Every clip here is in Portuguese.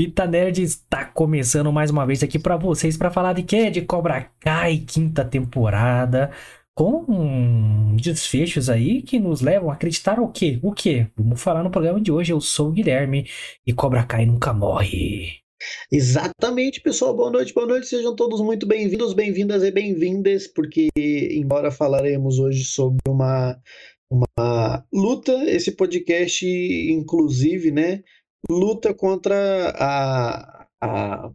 Fita Nerd está começando mais uma vez aqui para vocês para falar de quê? De Cobra Kai, quinta temporada, com desfechos aí que nos levam a acreditar o quê? O quê? Vamos falar no programa de hoje. Eu sou o Guilherme e Cobra Kai nunca morre. Exatamente, pessoal. Boa noite, boa noite. Sejam todos muito bem-vindos, bem-vindas e bem-vindas, porque embora falaremos hoje sobre uma uma luta, esse podcast inclusive, né, luta contra a, a,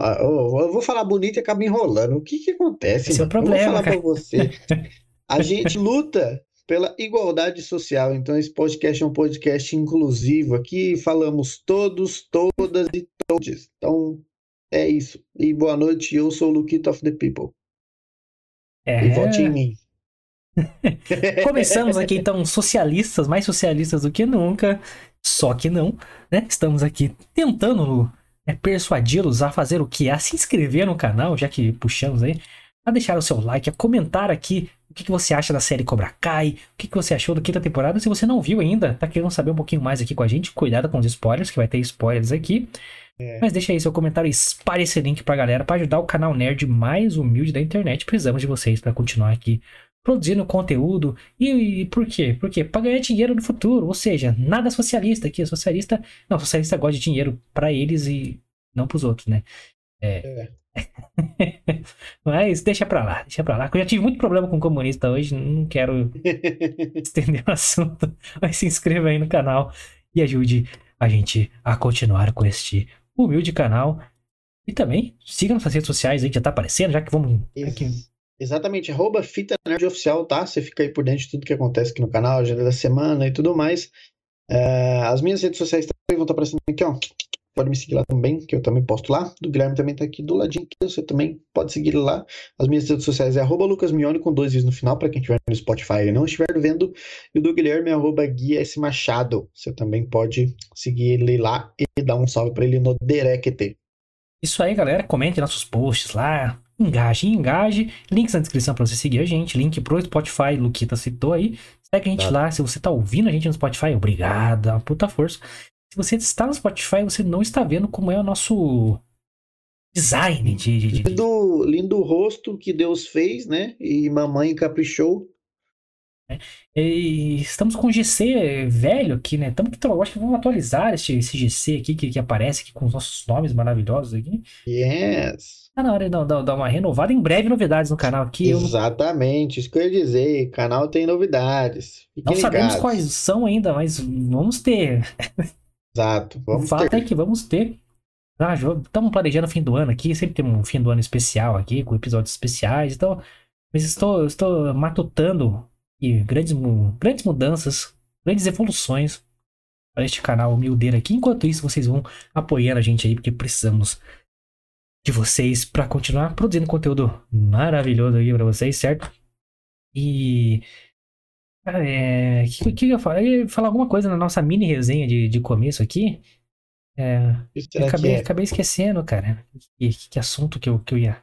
a eu vou falar bonito e acaba enrolando. O que que acontece? Esse é o problema, eu vou falar para você. A gente luta pela igualdade social. Então esse podcast é um podcast inclusivo. Aqui falamos todos, todas e todos. Então é isso. E boa noite. Eu sou o Luquito of the People. É... E vote em mim. Começamos aqui então socialistas, mais socialistas do que nunca, só que não, né? Estamos aqui tentando né, persuadi-los a fazer o que? A se inscrever no canal, já que puxamos aí, a deixar o seu like, a comentar aqui o que, que você acha da série Cobra Kai, o que, que você achou da quinta temporada. Se você não viu ainda, tá querendo saber um pouquinho mais aqui com a gente, cuidado com os spoilers, que vai ter spoilers aqui. É. Mas deixa aí seu comentário e espalhe esse link pra galera para ajudar o canal nerd mais humilde da internet. Precisamos de vocês para continuar aqui produzindo conteúdo. E, e, por quê? Porque para ganhar dinheiro no futuro, ou seja, nada socialista aqui, socialista, não, socialista gosta de dinheiro para eles e não para os outros, né? É. Mas deixa pra lá, deixa pra lá. Eu já tive muito problema com comunista hoje, não quero estender o assunto. Mas se inscreva aí no canal e ajude a gente a continuar com este humilde canal. E também siga nossas redes sociais aí que já tá aparecendo, já que vamos. Aqui. Ex- Exatamente, arroba Fita Nerd Oficial, tá? Você fica aí por dentro de tudo que acontece aqui no canal, agenda da semana e tudo mais. É, as minhas redes sociais também vão estar aparecendo aqui, ó. Pode me seguir lá também, que eu também posto lá. Do Guilherme também tá aqui do ladinho, que você também pode seguir lá. As minhas redes sociais é arroba Lucas Mione com dois is no final, para quem estiver no Spotify e não estiver vendo. E o do Guilherme é arroba Guia S Machado. Você também pode seguir ele lá e dar um salve para ele no direct. Isso aí, galera. Comente nossos posts lá. Engaje, engaje. Links na descrição pra você seguir a gente. Link pro Spotify, Luquita citou aí. Segue a gente Tá. lá. Se você tá ouvindo a gente no Spotify, obrigado. uma Puta força. Se você está no Spotify, você não está vendo como é o nosso design de. de- de- Lindo, lindo rosto que Deus fez, né? E mamãe caprichou. E estamos com GC velho aqui, né? Estamos que eu acho que vamos atualizar esse, esse GC aqui que, que aparece aqui com os nossos nomes maravilhosos aqui. Yes. Tá na hora de dar, uma renovada. Em breve, novidades no canal aqui. Eu Exatamente, isso que eu ia dizer. O canal tem novidades. Fiquem não sabemos ligados. quais são ainda, mas vamos ter. Exato. O Vamos fato ter. é que vamos ter. Ah, estamos planejando o fim do ano aqui. Sempre tem um fim do ano especial aqui, com episódios especiais. Então, mas estou, estou matutando e grandes, grandes mudanças, grandes evoluções para este canal humildeiro aqui. Enquanto isso, vocês vão apoiando a gente aí, porque precisamos de vocês para continuar produzindo conteúdo maravilhoso aqui para vocês, certo? E. Cara, é. O que, que eu falar? Eu ia falar alguma coisa na nossa mini resenha de, de começo aqui. É, eu acabei, é? acabei esquecendo, cara. Que, que assunto que eu, que eu ia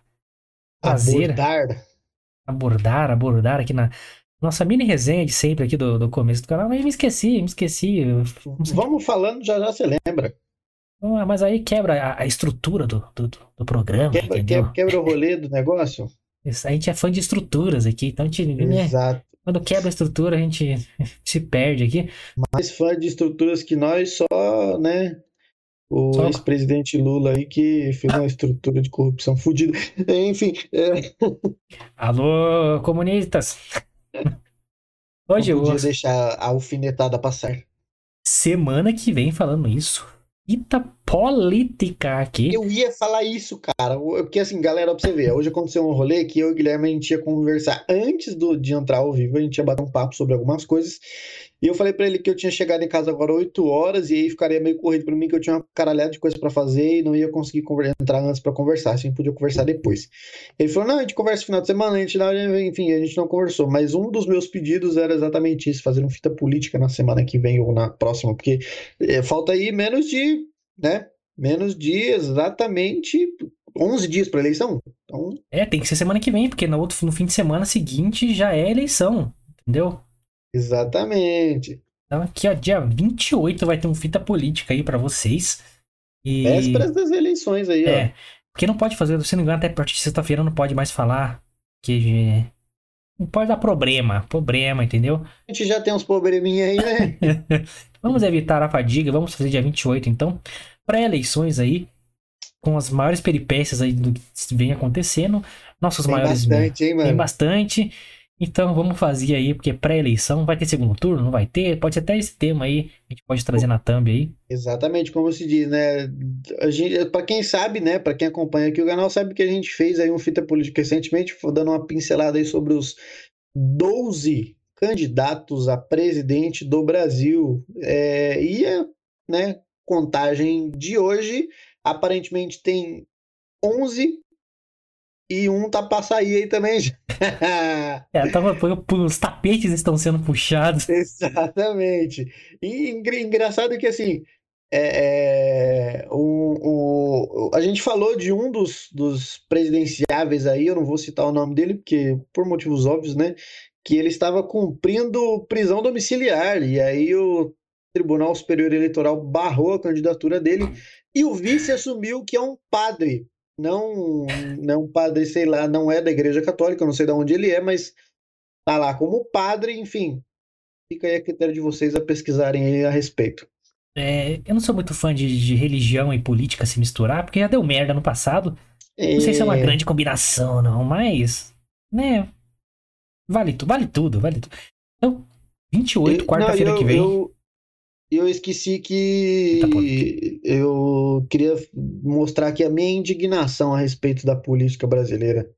fazer, Abordar. abordar, abordar aqui na nossa mini resenha de sempre aqui do, do começo do canal. Mas me esqueci, me esqueci. Vamos falando, já já você lembra. Ah, Mas aí quebra a, estrutura do, do, do- programa, Quebra, entendeu? quebra, o rolê do negócio. Isso, A gente é fã de estruturas aqui, então a gente, né, Exato. quando quebra a estrutura, a gente se perde aqui. Mais fã de estruturas que nós, só, né? O Só- ex-presidente Lula aí que fez uma estrutura de corrupção fodida. Enfim, é, Alô, comunistas! Hoje, não eu, podia deixar a alfinetada passar. semana que vem falando isso. Ita política aqui. Eu ia falar isso, cara. Porque assim, galera, pra você ver, hoje aconteceu um rolê que eu e o Guilherme a gente ia conversar antes do, de entrar ao vivo, a gente ia bater um papo sobre algumas coisas. E eu falei pra ele que eu tinha chegado em casa agora 8 horas e aí ficaria meio corrido pra mim que eu tinha uma caralhada de coisa pra fazer e não ia conseguir entrar antes pra conversar, assim, podia conversar depois. Ele falou: "Não, a gente conversa no final de semana, a gente não, enfim, a gente não conversou, mas um dos meus pedidos era exatamente isso, fazer um fita política na semana que vem ou na próxima, porque eh, falta aí menos de, né? Menos de exatamente 11 dias para eleição. Então, É, tem que ser semana que vem, porque no, outro, no fim de semana seguinte já é eleição, entendeu? Exatamente. Então aqui, ó, dia 28 vai ter um fita política aí pra vocês. E... Vésperas das eleições aí, É, ó. porque não pode fazer, se não engano, até a partir de sexta-feira não pode mais falar que não pode dar problema, problema, entendeu? A gente já tem uns probleminha aí, né? vamos evitar a fadiga, vamos fazer dia 28, então, pré-eleições aí, com as maiores peripécias aí do que vem acontecendo, nossos Tem maiores bastante, hein, tem mano? bastante. Então vamos fazer aí, porque pré-eleição vai ter segundo turno, não vai ter? Pode ser até esse tema aí, a gente pode trazer na thumb aí. Exatamente como se diz, né? A gente, para quem sabe, né? Para quem acompanha aqui o canal, sabe que a gente fez aí um fita política recentemente, dando uma pincelada aí sobre os 12 candidatos a presidente do Brasil. É, e a né, contagem de hoje, aparentemente tem 11 e um tá pra sair aí também. É, tava, os tapetes estão sendo puxados. Exatamente. E engra- engraçado que assim, é, é, o, o- a gente falou de um dos, dos presidenciáveis aí, eu não vou citar o nome dele, porque por motivos óbvios, né? Que ele estava cumprindo prisão domiciliar, e aí o Tribunal Superior Eleitoral barrou a candidatura dele, e o vice assumiu que é um padre. Não, não padre, sei lá, não é da Igreja Católica, não sei de onde ele é, mas tá lá como padre, enfim. Fica aí a critério de vocês a pesquisarem a respeito. É, eu não sou muito fã de, de religião e política se misturar, porque já deu merda no passado. Não sei se é uma grande combinação, não, mas. Né? Vale, tu, vale tudo, vale tudo. Então, 28, Eu- quarta-feira que vem. Eu, eu esqueci que Tá, eu queria mostrar aqui a minha indignação a respeito da política brasileira.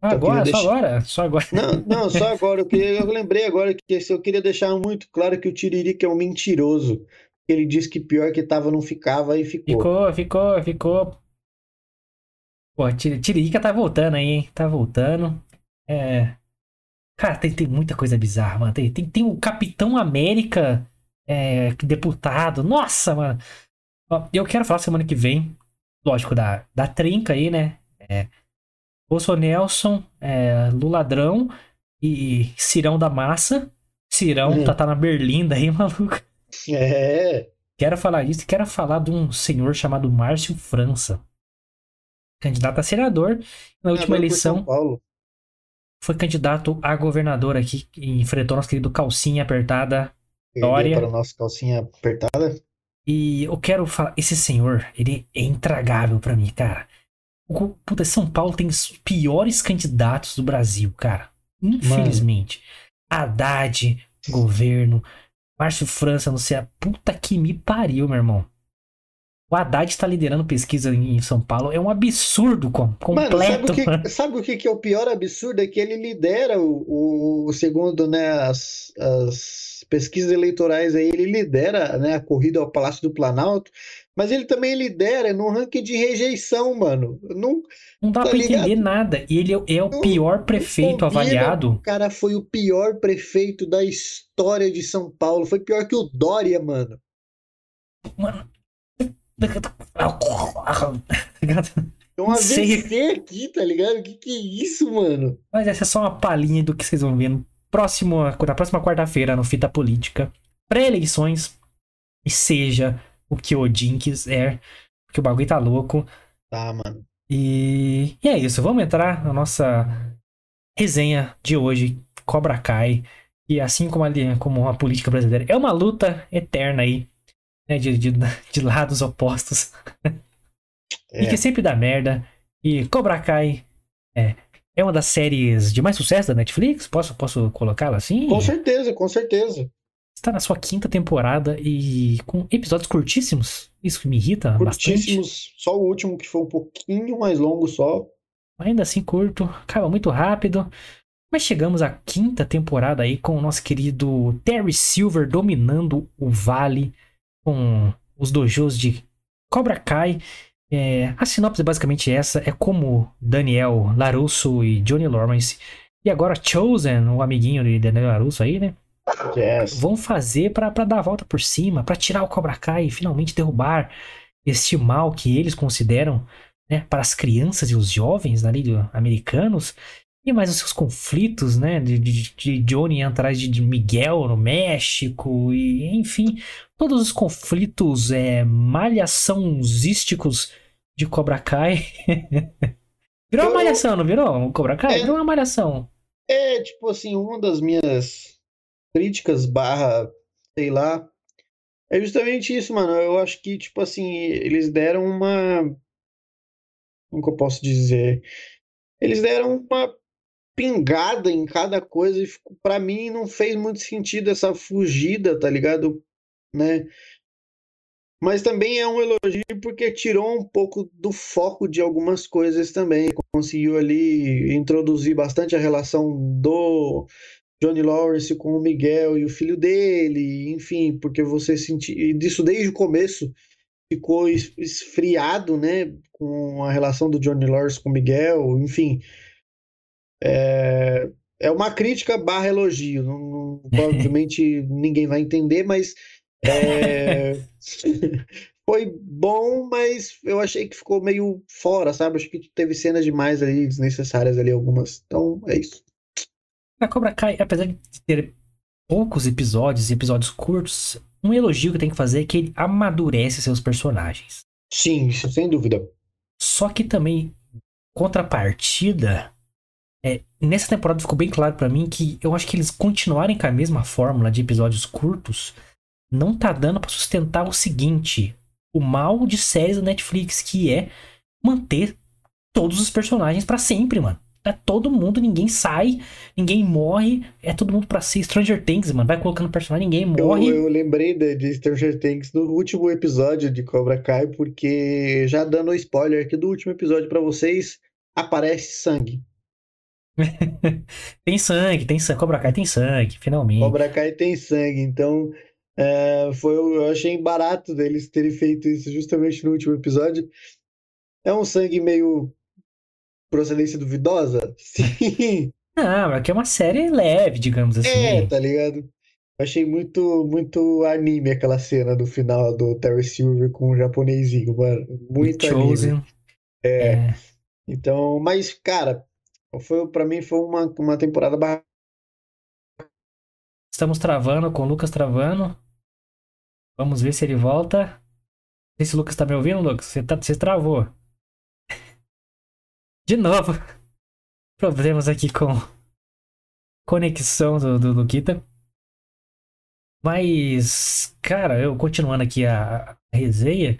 Queria agora, só deixar- agora, só agora. Não, não, só agora, eu, queria- eu lembrei agora que eu queria deixar muito claro que o Tiririca é um mentiroso. Ele disse que pior que tava não ficava e ficou. Ficou, ficou, ficou. Pô, Tiri- Tiririca tá voltando aí, hein? Tá voltando. É. Cara, tem, tem muita coisa bizarra, mano. Tem, tem, tem o Capitão América, é, deputado. Nossa, mano. Eu quero falar semana que vem, lógico, da, da trinca aí, né? É, Bolso Nelson, é, Luladrão e Cirão da Massa. Cirão Uhum. tá, tá na Berlinda aí, maluco. É, Quero falar isso e quero falar de um senhor chamado Márcio França. Candidato a senador. Na última por eleição, foi candidato a governador aqui. E enfrentou nosso querido Calcinha Apertada. Dória. para nossa calcinha apertada. E eu quero falar. Esse senhor, ele é intragável pra mim, cara. O, puta, São Paulo tem os piores candidatos do Brasil, cara. Infelizmente. Haddad, governo. Márcio França, não sei. a Puta que me pariu, meu irmão. O Haddad está liderando pesquisa em São Paulo. É um absurdo com- Mano, sabe completo. o que, mano. sabe o que que é o pior absurdo? É que ele lidera o, o- o- segundo né, as, as pesquisas eleitorais aí, ele lidera né, a corrida ao Palácio do Planalto, mas ele também lidera no ranking de rejeição, mano. Não, Não dá tá pra ligado? entender nada. E ele é- é o Não- pior prefeito combina. avaliado. o cara foi o pior prefeito da história de São Paulo. Foi pior que o Dória, mano. Mano. É um sei. AVC aqui, tá ligado? Que que é isso, mano? Mas essa é só uma palhinha do que vocês vão ver no próximo, na próxima quarta-feira no Fita Política. Pré-eleições. E seja o que Odin quiser. Porque o bagulho tá louco. Tá, mano. E, e é isso. Vamos entrar na nossa resenha de hoje. Cobra Kai. E assim como a, como a política brasileira. É uma luta eterna aí. Né, de, de, de lados opostos. E É. que sempre dá merda. E Cobra Kai é, é uma das séries de mais sucesso da Netflix. Posso, posso colocá-la assim? Com certeza, com certeza. Está na sua quinta temporada e com episódios curtíssimos. Isso que me irrita bastante. Curtíssimos, só o último que foi um pouquinho mais longo só. Ainda assim curto, acaba muito rápido. Mas chegamos à quinta temporada aí com o nosso querido Terry Silver dominando o vale com os dojos de Cobra Kai. É, a sinopse é basicamente essa: é como Daniel Larusso e Johnny Lawrence e agora Chosen, o amiguinho de Daniel Larusso aí, né? Yes. vão fazer pra dar a volta por cima, pra tirar o Cobra Kai e finalmente derrubar este mal que eles consideram né, para as crianças e os jovens ali do- americanos. E mais os seus conflitos, né? De, de, de Johnny atrás de, de Miguel no México, e enfim, todos os conflitos é, malhaçãozísticos de Cobra Kai. virou uma malhação, não virou? O Cobra Kai? É, virou uma malhação. É, tipo assim, uma das minhas críticas barra, sei lá, é justamente isso, mano. Eu acho que, tipo assim, eles deram uma. Como que eu posso dizer? Eles deram uma pingada em cada coisa e para mim não fez muito sentido essa fugida, tá ligado? Né? Mas também é um elogio porque tirou um pouco do foco de algumas coisas também. Conseguiu ali introduzir bastante a relação do Johnny Lawrence com o Miguel e o filho dele, enfim, porque você sentiu disso desde o começo ficou esfriado, né, com a relação do Johnny Lawrence com o Miguel, enfim. É, é uma crítica barra elogio. Não, não, provavelmente ninguém vai entender, mas é, foi bom, mas eu achei que ficou meio fora, sabe? Acho que teve cenas demais ali, desnecessárias ali, algumas. Então, é isso. A Cobra Kai, apesar de ter poucos episódios e episódios curtos, um elogio que tem que fazer é que ele amadurece seus personagens. Sim, sem dúvida. Só que também, contrapartida, é, nessa temporada ficou bem claro para mim que eu acho que eles continuarem com a mesma fórmula de episódios curtos não tá dando para sustentar o seguinte: o mal de séries da Netflix, que é manter todos os personagens para sempre, mano. É todo mundo, ninguém sai, ninguém morre, é todo mundo pra ser Stranger Things, mano. Vai colocando personagem, ninguém morre. Eu, eu lembrei de, de, Stranger Things no último episódio de Cobra Kai, porque já dando spoiler aqui do último episódio para vocês, aparece sangue. tem sangue, tem sangue. Cobra Kai tem sangue, finalmente. Cobra Kai tem sangue, então é, foi, eu achei barato deles terem feito isso justamente no último episódio. É um sangue meio procedência duvidosa? Sim. Ah, mas que é uma série leve, digamos assim. É, tá ligado? Eu achei muito, muito anime aquela cena do final do Terry Silver com o japonesinho, mano. Muito Chosen. anime. É. é. Então, mas, cara, foi, pra mim foi uma, uma temporada Estamos travando com o Lucas travando. Vamos ver se ele volta. Não sei se o Lucas tá me ouvindo, Lucas. Você, tá, você travou. De novo. Problemas aqui com conexão do, do Luquita. Mas, cara, eu continuando aqui a, a resenha.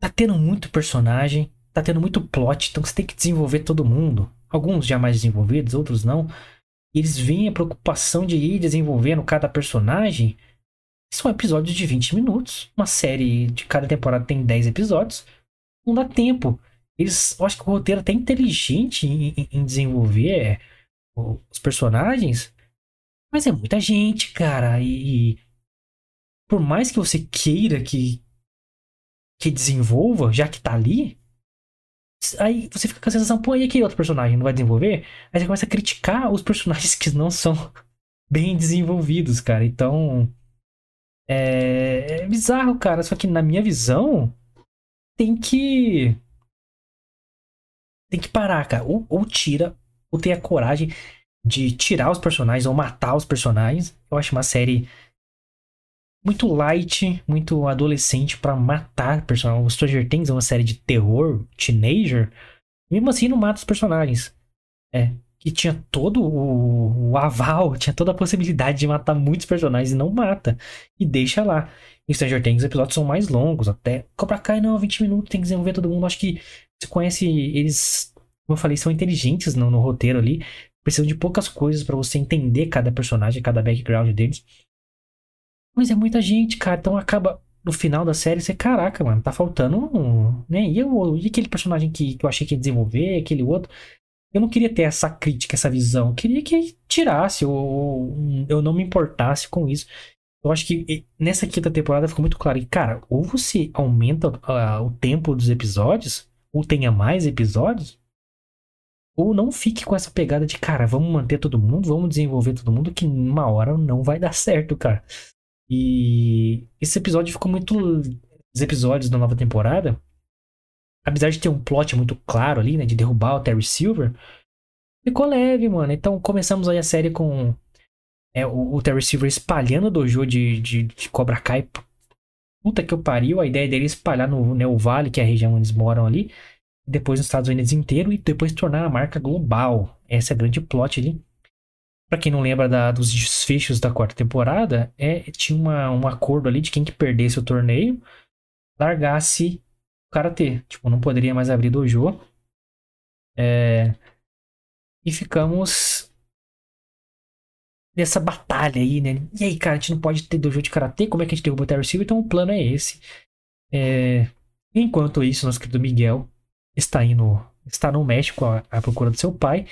Tá tendo muito personagem, tá tendo muito plot, então você tem que desenvolver todo mundo. Alguns já mais desenvolvidos, outros não. Eles veem a preocupação de ir desenvolvendo cada personagem. São episódios de 20 minutos. Uma série de cada temporada tem 10 episódios. Não dá tempo. Eles, eu acho que o roteiro é até inteligente em, em desenvolver é, os personagens, mas é muita gente, cara. E, e, por mais que você queira que que desenvolva, já que tá ali, aí você fica com a sensação, pô, e aquele outro personagem não vai desenvolver? Aí você começa a criticar os personagens que não são bem desenvolvidos, cara. Então, é, é bizarro, cara. Só que na minha visão, tem que tem que parar, cara. Ou, ou tira, ou tem a coragem de tirar os personagens ou matar os personagens. Eu acho uma série muito light, muito adolescente para matar personagens. O Stranger Things é uma série de terror, teenager. Mesmo assim, não mata os personagens. É. Que tinha todo o, o aval, tinha toda a possibilidade de matar muitos personagens e não mata. E deixa lá. Em Stranger Things, os episódios são mais longos, até. Cobra Kai não, 20 minutos, tem que desenvolver todo mundo. Acho que você conhece eles, como eu falei, são inteligentes no, no roteiro ali. Precisam de poucas coisas para você entender cada personagem, cada background deles. Mas é muita gente, cara. Então acaba no final da série você, caraca, mano, tá faltando um, né? E, eu, e aquele personagem que, que eu achei que ia desenvolver, aquele outro. Eu não queria ter essa crítica, essa visão. Eu queria que tirasse, ou eu não me importasse com isso. Eu acho que nessa quinta temporada ficou muito claro. E, cara, ou você aumenta uh, o tempo dos episódios, ou tenha mais episódios, ou não fique com essa pegada de, cara, vamos manter todo mundo, vamos desenvolver todo mundo, que uma hora não vai dar certo, cara. E esse episódio ficou muito. Os episódios da nova temporada apesar de ter um plot muito claro ali, né? De derrubar o Terry Silver, ficou leve, mano. Então começamos aí a série com é, o, o Terry Silver espalhando o dojo de, de, de Cobra Kai. Puta que eu pariu, a ideia dele é espalhar no Neo Valley, que é a região onde eles moram ali, depois nos Estados Unidos inteiro e depois tornar a marca global. Essa é a grande plot ali. Pra quem não lembra da, dos desfechos da quarta temporada, é, tinha uma, um acordo ali de quem que perdesse o torneio largasse o karatê. Tipo, não poderia mais abrir dojo. É, e ficamos nessa batalha aí, né? E aí, cara, a gente não pode ter dojo de karatê? Como é que a gente derruba o Terry Silver? Então o plano é esse. É, enquanto isso, nosso querido Miguel está indo, está no México à, à procura do seu pai.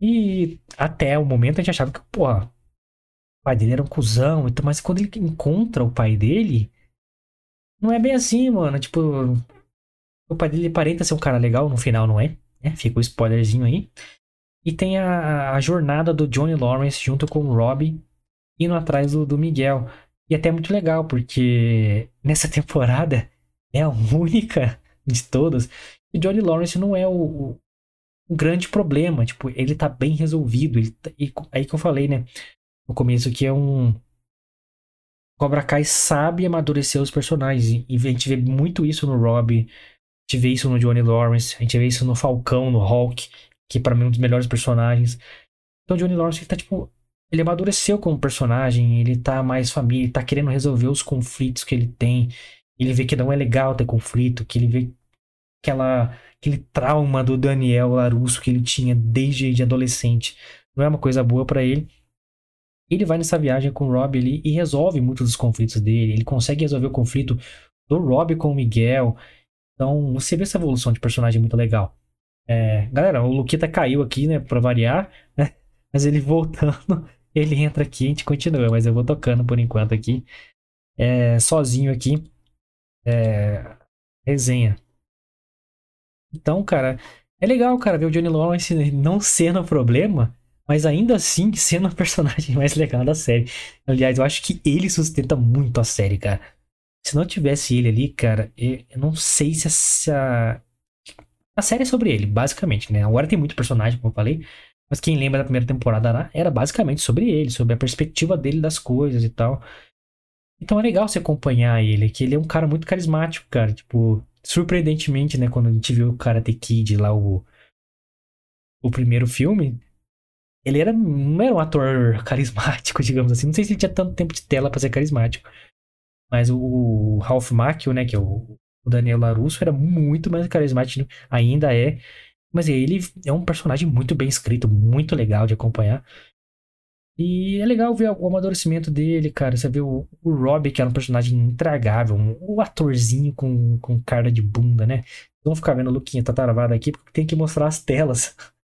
E até o momento a gente achava que, porra, o pai dele era um cuzão, então, mas quando ele encontra o pai dele, não é bem assim, mano. Tipo, o pai dele aparenta ser um cara legal, no final não é. Né? Fica o um spoilerzinho aí. E tem a, a, jornada do Johnny Lawrence junto com o Robbie indo atrás do, do Miguel. E até é muito legal, porque nessa temporada é a única de todas. E Johnny Lawrence não é o, um grande problema. Tipo, ele tá bem resolvido. Ele tá, e aí que eu falei, né? No começo que é um. Cobra Kai sabe amadurecer os personagens. E a gente vê muito isso no Rob. A gente vê isso no Johnny Lawrence. A gente vê isso no Falcão, no Hulk. Que para mim é um dos melhores personagens. Então Johnny Lawrence ele tá tipo. Ele amadureceu como personagem. Ele tá mais família. Ele tá querendo resolver os conflitos que ele tem. Ele vê que não é legal ter conflito. Que ele vê aquela aquele trauma do Daniel Larusso que ele tinha desde de adolescente. Não é uma coisa boa para ele. Ele vai nessa viagem com o Rob ali e resolve muitos dos conflitos dele. Ele consegue resolver o conflito do Rob com o Miguel. Então, você vê essa evolução de personagem muito legal. É, galera, o Luquita caiu aqui, né, pra variar, né? Mas ele voltando, ele entra aqui, a gente continua, mas eu vou tocando por enquanto aqui. É, sozinho aqui. É, resenha. Então, cara, é legal, cara, ver o Johnny Lawrence não sendo o problema, mas ainda assim sendo o personagem mais legal da série. Aliás, eu acho que ele sustenta muito a série, cara. Se não tivesse ele ali, cara, eu não sei se essa. A série é sobre ele, basicamente, né? Agora tem muito personagem, como eu falei. Mas quem lembra da primeira temporada era basicamente sobre ele, sobre a perspectiva dele das coisas e tal. Então é legal você acompanhar ele, que ele é um cara muito carismático, cara. Tipo, surpreendentemente, né, quando a gente viu o Karate Kid lá, o, o primeiro filme, ele era, não era um ator carismático, digamos assim. Não sei se ele tinha tanto tempo de tela para ser carismático. Mas o Ralph Macchio, né, que é o, o Daniel LaRusso, era muito mais carismático, ainda é. Mas ele é um personagem muito bem escrito, muito legal de acompanhar. E é legal ver o amadurecimento dele, cara. Você vê o, o Rob, que era um personagem intragável, um, o atorzinho com, com cara de bunda, né? Vamos ficar vendo o Luquinha tá travado aqui, porque tem que mostrar as telas.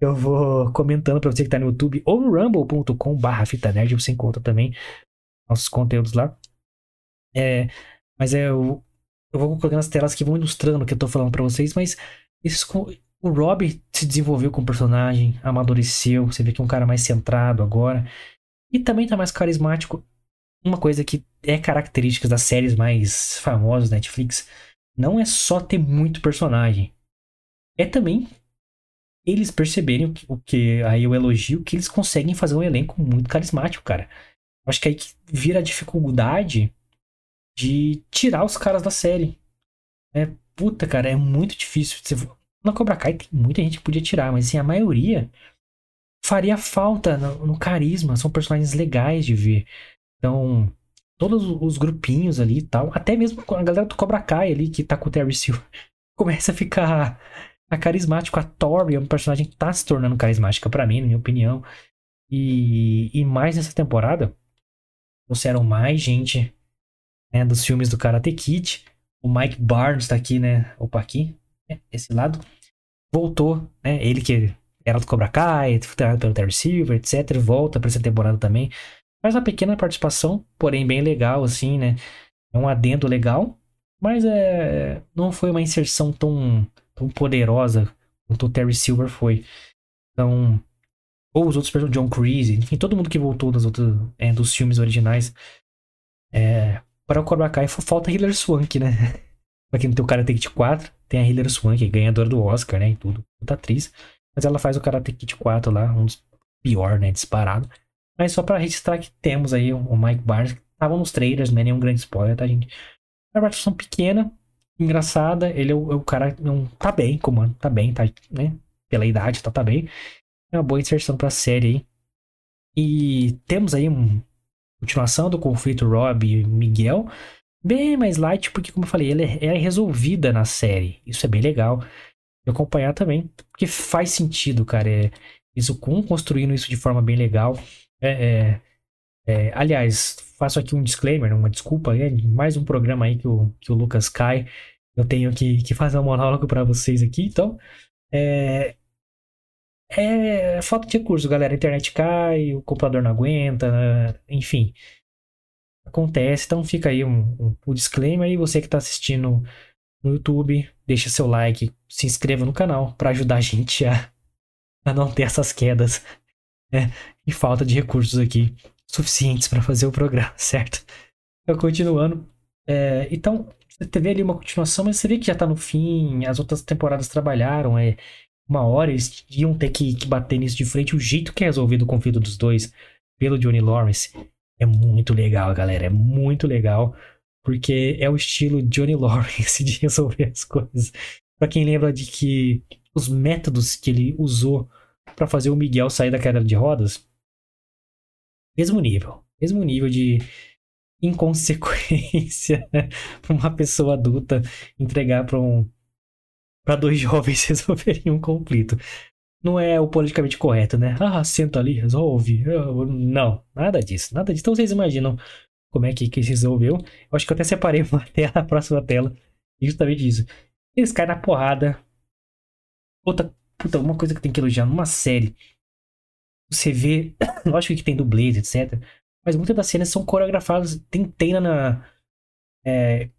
Eu vou comentando pra você que tá no YouTube ou no rumble.com barra fita nerd, você encontra também nossos conteúdos lá. É, mas é, eu, eu vou colocando as telas que vão ilustrando o que eu tô falando pra vocês, mas esses, o Rob se desenvolveu como personagem, amadureceu, você vê que é um cara mais centrado agora. E também tá mais carismático. Uma coisa que é característica das séries mais famosas da Netflix não é só ter muito personagem. É também eles perceberem o que aí eu elogio que eles conseguem fazer um elenco muito carismático, cara. Acho que aí que vira a dificuldade de tirar os caras da série. É, puta, cara, é muito difícil. Na Cobra Kai tem muita gente que podia tirar, mas assim, a maioria faria falta no, no carisma. São personagens legais de ver. Então, todos os grupinhos ali e tal, até mesmo a galera do Cobra Kai ali, que tá com o Terry Silver, começa a ficar a carismático. A Tori é um personagem que tá se tornando carismática para mim, na minha opinião. E, e mais nessa temporada, trouxeram mais gente né, dos filmes do Karate Kid. O Mike Barnes tá aqui, né? Opa, aqui. Né, esse lado, voltou, né? Ele que era do Cobra Kai, pelo Terry Silver, etc. Volta para essa temporada também. Faz uma pequena participação, porém bem legal, assim, né? É um adendo legal, mas é, não foi uma inserção tão, tão poderosa quanto o Terry Silver foi. Então, ou os outros personagens, John Creasy, enfim, todo mundo que voltou das outras, é, dos filmes originais. É, para o Cobra Kai falta Hilary Swank, né? Pra quem não tem o Karate Kid 4, tem a Hilary Swank, ganhadora do Oscar, né? E tudo. Puta atriz. Mas ela faz o Karate Kid 4 lá, um dos pior, né? Disparado. Mas só pra registrar que temos aí o Mike Barnes, que tava nos trailers, não é nenhum grande spoiler, tá, gente? Uma participação pequena, engraçada. Ele é o, é o cara. Não, tá bem, comando, tá bem, tá, né? Pela idade, tá, tá bem. É uma boa inserção pra série aí. E temos aí uma continuação do conflito Rob e Miguel. Bem mais light, porque, como eu falei, ele é, é resolvida na série. Isso é bem legal de acompanhar também. Porque faz sentido, cara. É, isso com construindo isso de forma bem legal. É, é, é, aliás, faço aqui um disclaimer, uma desculpa, é mais um programa aí que o, que o Lucas cai. Eu tenho que, que fazer um monólogo para vocês aqui, então. É, é falta de recurso, galera. A internet cai, o computador não aguenta, enfim. Acontece, então fica aí um, um, um disclaimer. E você que está assistindo no YouTube, deixa seu like, se inscreva no canal para ajudar a gente a, a não ter essas quedas né? e falta de recursos aqui suficientes para fazer o programa, certo? Então, continuando. É, então, vê ali uma continuação, mas você vê que já tá no fim, as outras temporadas trabalharam, é uma hora, eles iam ter que, que bater nisso de frente. O jeito que é resolvido o conflito dos dois pelo Johnny Lawrence é muito legal, galera. É muito legal. Porque é o estilo Johnny Lawrence de resolver as coisas. Para quem lembra de que os métodos que ele usou para fazer o Miguel sair da cadeira de rodas, mesmo nível, mesmo nível de inconsequência né? para uma pessoa adulta entregar para um para dois jovens resolverem um conflito. Não é o politicamente correto, né? Ah, senta ali, resolve. Não, nada disso, nada disso. Então vocês imaginam como é que, que se resolveu. Eu acho que eu até separei uma tela, a próxima tela, justamente isso. Eles caem na porrada. Outra, puta, uma coisa que tem que elogiar numa série. Você vê, lógico que tem dublês, etc. Mas muitas das cenas são coreografadas. Tem teina na. É,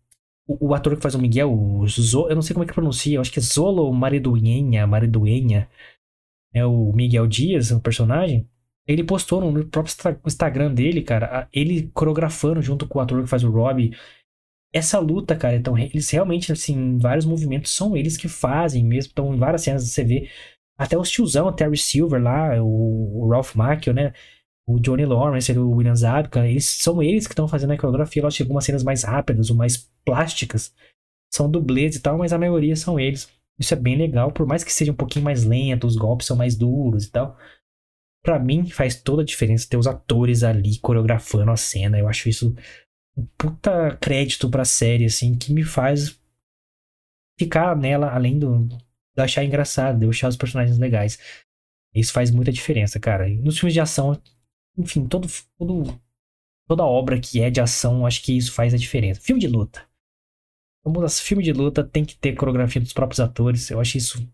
o, o, ator que faz o Miguel, o Zo, eu não sei como é que pronuncia, eu acho que é Zolo Mariduenha, Mariduenha. É o Miguel Dias, o personagem. Ele postou no próprio Instagram dele, cara, ele coreografando junto com o ator que faz o Rob. Essa luta, cara, então eles realmente, assim, vários movimentos são eles que fazem mesmo. Então, em várias cenas você vê até os tiozão, o Terry Silver lá, o, o Ralph Macchio, né? O Johnny Lawrence, o William Zabka, eles são eles que estão fazendo a coreografia. Lógico, algumas cenas mais rápidas ou mais plásticas são dublês e tal, mas a maioria são eles. Isso é bem legal, por mais que seja um pouquinho mais lento, os golpes são mais duros e tal para mim faz toda a diferença ter os atores ali coreografando a cena. Eu acho isso um puta crédito pra série, assim, que me faz ficar nela, além do, de achar engraçado, de eu achar os personagens legais. Isso faz muita diferença, cara. E nos filmes de ação, enfim, todo, todo, toda obra que é de ação, acho que isso faz a diferença. Filme de luta. Vamos filme de luta tem que ter coreografia dos próprios atores. Eu acho isso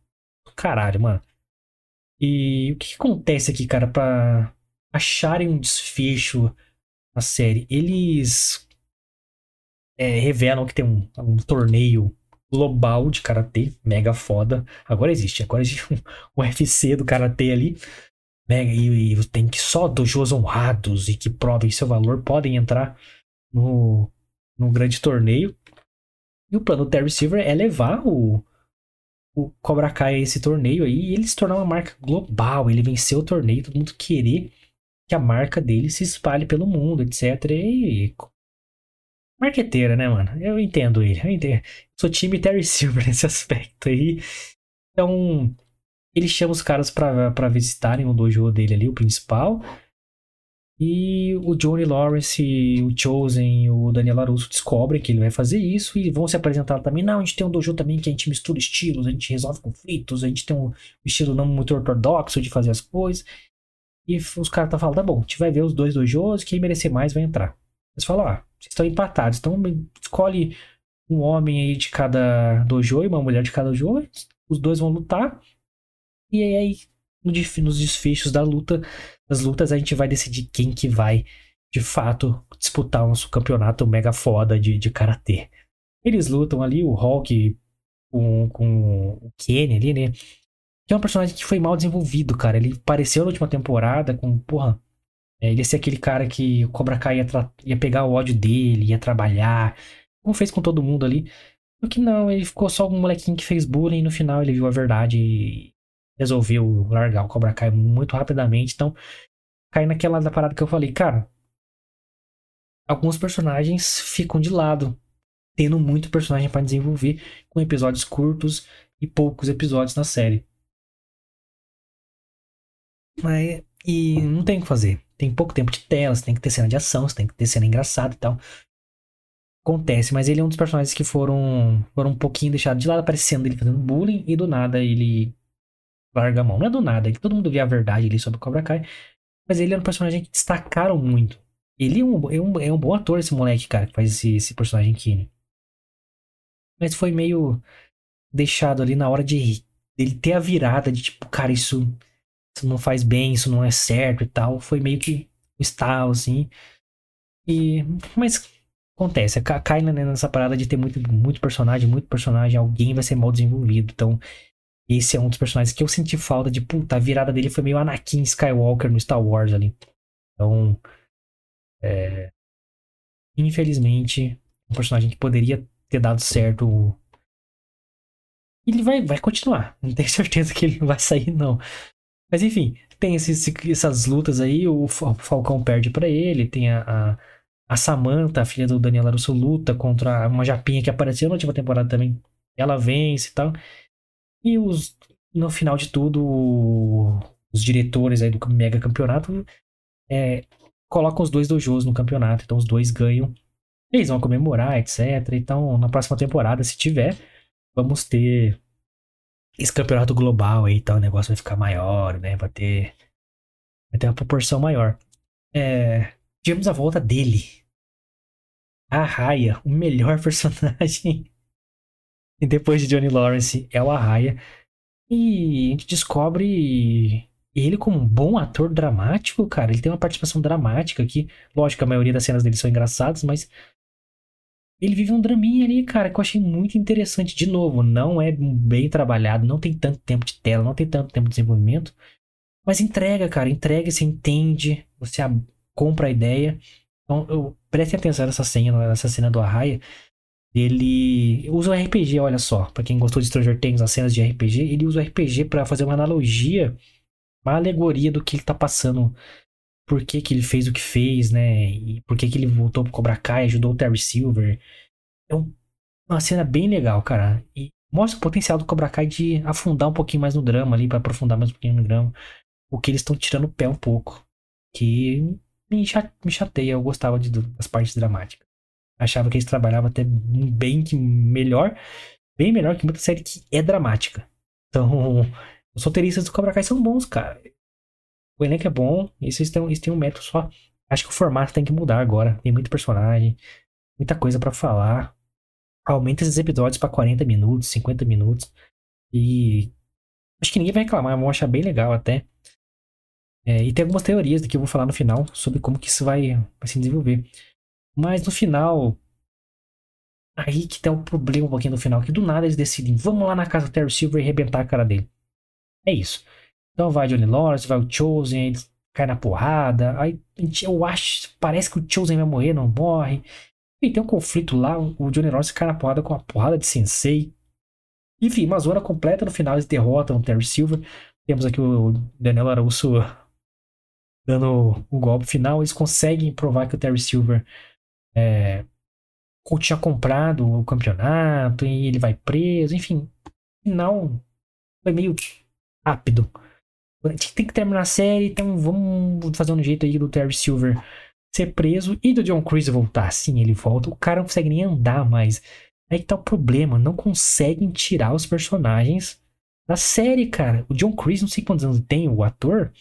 caralho, mano. E o que, que acontece aqui, cara, para acharem um desfecho na série? Eles é, revelam que tem um, um, torneio global de karatê, mega foda. Agora existe, agora existe um, um UFC do karatê ali. Mega, e, e tem que só dojos honrados e que provem seu valor podem entrar no, no grande torneio. E o plano do Terry Silver é levar o, o Cobra Kai a esse torneio aí e ele se tornar uma marca global. Ele venceu o torneio, todo mundo querer que a marca dele se espalhe pelo mundo, etc. E. Marqueteira, né, mano? Eu entendo ele. Eu entendo. Sou time Terry Silver nesse aspecto aí. Então, ele chama os caras para visitarem o dojo dele ali, o principal. E o Johnny Lawrence, o Chosen o Daniel LaRusso descobrem que ele vai fazer isso e vão se apresentar também. Não, a gente tem um dojo também que a gente mistura estilos, a gente resolve conflitos, a gente tem um estilo não muito ortodoxo de fazer as coisas. E os caras tá falando, tá bom, a gente vai ver os dois dojos, quem merecer mais vai entrar. Eles falam, ah, vocês estão empatados, então escolhe um homem aí de cada dojo e uma mulher de cada dojo, os dois vão lutar. E aí, nos desfechos da luta, das lutas, a gente vai decidir quem que vai, de fato, disputar o nosso campeonato mega foda de, de karatê. Eles lutam ali, o Hulk com, com o Kenny ali, né? Que é um personagem que foi mal desenvolvido, cara. Ele apareceu na última temporada com, porra, é, ele ia ser aquele cara que o Cobra Kai ia, ia pegar o ódio dele, ia trabalhar, como fez com todo mundo ali. Só que não, ele ficou só um molequinho que fez bullying e no final ele viu a verdade e resolveu largar o Cobra Kai muito rapidamente. Então, cai naquela da parada que eu falei, cara. Alguns personagens ficam de lado, tendo muito personagem para desenvolver, com episódios curtos e poucos episódios na série. Mas, e não tem o que fazer. Tem pouco tempo de tela, você tem que ter cena de ação, você tem que ter cena engraçada e tal. Acontece, mas ele é um dos personagens que foram, foram um pouquinho deixados de lado, aparecendo ele fazendo bullying, e do nada ele larga a mão. Não é do nada, ele, todo mundo vê a verdade ali sobre o Cobra Kai, mas ele é um personagem que destacaram muito. Ele é um, é um, é um bom ator, esse moleque, cara, que faz esse, esse personagem Kine. Mas foi meio deixado ali na hora de ele ter a virada de tipo, cara, isso isso não faz bem, isso não é certo e tal. Foi meio que o estalo, assim. E, mas acontece, cai nessa parada de ter muito, muito personagem, muito personagem, alguém vai ser mal desenvolvido. Então, esse é um dos personagens que eu senti falta de, puta, a virada dele foi meio Anakin Skywalker no Star Wars ali. Então, é, infelizmente, um personagem que poderia ter dado certo. Ele vai, vai continuar. Não tenho certeza que ele não vai sair, não. Mas enfim, tem esses, essas lutas aí, o Falcão perde para ele, tem a, a, a Samantha, a filha do Daniel Larusso, luta contra uma japinha que apareceu na última temporada também. Ela vence e tal. E os, no final de tudo, os diretores aí do mega campeonato é, colocam os dois dojos no campeonato, então os dois ganham. Eles vão comemorar, etc. Então, na próxima temporada, se tiver, vamos ter esse campeonato global aí, então o negócio vai ficar maior, né? Vai ter, vai ter uma proporção maior. É, tivemos a volta dele. A Raya, o melhor personagem. E depois de Johnny Lawrence é o Arraia. E a gente descobre ele como um bom ator dramático, cara. Ele tem uma participação dramática aqui. Lógico a maioria das cenas dele são engraçadas, mas ele vive um draminha ali, cara, que eu achei muito interessante. De novo, não é bem trabalhado, não tem tanto tempo de tela, não tem tanto tempo de desenvolvimento. Mas entrega, cara, entrega, você entende, você compra a ideia. Então, eu, preste atenção nessa cena, nessa cena do Arraia. Ele usa o RPG, olha só. para quem gostou de Stranger Things, as cenas de RPG, ele usa o RPG para fazer uma analogia, uma alegoria do que ele tá passando por que, que ele fez o que fez, né? E por que, que ele voltou pro Cobra Kai, ajudou o Terry Silver. É uma cena bem legal, cara. E mostra o potencial do Cobra Kai de afundar um pouquinho mais no drama ali, para aprofundar mais um pouquinho no drama. O que eles estão tirando o pé um pouco. Que me, chateia, eu gostava de, das partes dramáticas. Achava que eles trabalhavam até bem que melhor, bem melhor que muita série que é dramática. Então, os roteiristas do Cobra Kai são bons, cara. O elenco é bom, e vocês têm, eles têm um método só. Acho que o formato tem que mudar agora. Tem muito personagem, muita coisa para falar. Aumenta esses episódios para 40 minutos, 50 minutos. E acho que ninguém vai reclamar, vão achar bem legal até. É, e tem algumas teorias que eu vou falar no final sobre como que isso vai, vai se desenvolver. Mas no final. Aí que tá o problema um pouquinho no final, que do nada eles decidem, vamos lá na casa do Terry Silver e arrebentar a cara dele. É isso. Então vai Johnny Lawrence, vai o Chosen, ele cai na porrada. Aí eu acho, parece que o Chosen vai morrer, não morre. E tem um conflito lá, o Johnny Lawrence cai na porrada com a porrada de Sensei. Enfim, uma zona completa, no final eles derrotam o Terry Silver. Temos aqui o Daniel Araújo dando o golpe final. Eles conseguem provar que o Terry Silver é, tinha comprado o campeonato e ele vai preso. Enfim, final foi meio rápido. Tem que terminar a série, então vamos fazer um jeito aí do Terry Silver ser preso e do John Chris voltar. Sim, ele volta. O cara não consegue nem andar mais. Aí que tá o problema. Não conseguem tirar os personagens da série, cara. O John Chris, não sei quantos anos tem, o ator.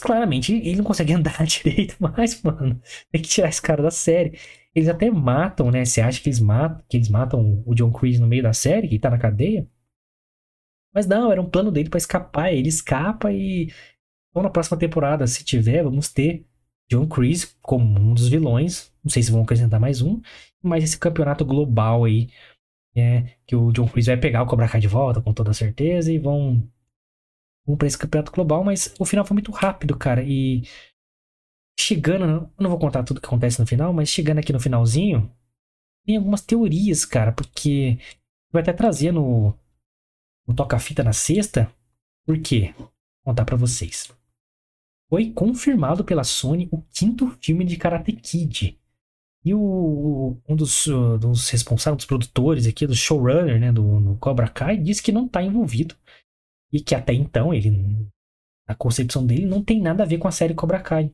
Claramente ele não consegue andar direito mais, mano. Tem que tirar esse cara da série. Eles até matam, né? Você acha que eles matam, que eles matam o John Chris no meio da série, que tá na cadeia? Mas não, era um plano dele para escapar. Ele escapa e. Então, na próxima temporada, se tiver, vamos ter John Kreese como um dos vilões. Não sei se vão acrescentar mais um. Mas esse campeonato global aí. É, que o John Kreese vai pegar o Cobra Kai de volta, com toda certeza. E vão. Vão pra esse campeonato global. Mas o final foi muito rápido, cara. E. Chegando. Não vou contar tudo que acontece no final, mas chegando aqui no finalzinho. tem algumas teorias, cara, porque vai até trazer no, no Toca-Fita na sexta. Por quê? Vou contar pra vocês. Foi confirmado pela Sony o quinto filme de Karate Kid. E o, um dos, dos responsáveis, dos produtores aqui, do showrunner, né, do, do Cobra Kai, disse que não tá envolvido. E que até então, ele, a concepção dele não tem nada a ver com a série Cobra Kai.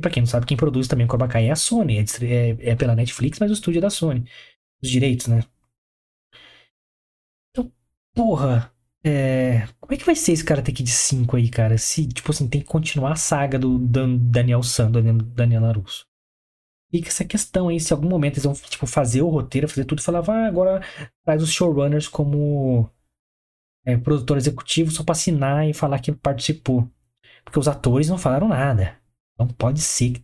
Pra quem não sabe, quem produz também Cobra Kai é a Sony. É, é, é pela Netflix, mas o estúdio é da Sony. Os direitos, né? Então, porra, é... Como é que vai ser esse Karate Kid 5 aí, cara? Se, tipo assim, tem que continuar a saga do Dan Daniel San, do Daniel Larusso. Fica essa questão aí, se em algum momento eles vão, tipo, fazer o roteiro, fazer tudo e falar, ah, agora traz os showrunners como é, produtor executivo só pra assinar e falar que participou. Porque os atores não falaram nada. Então pode ser que